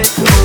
it.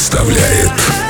представляет.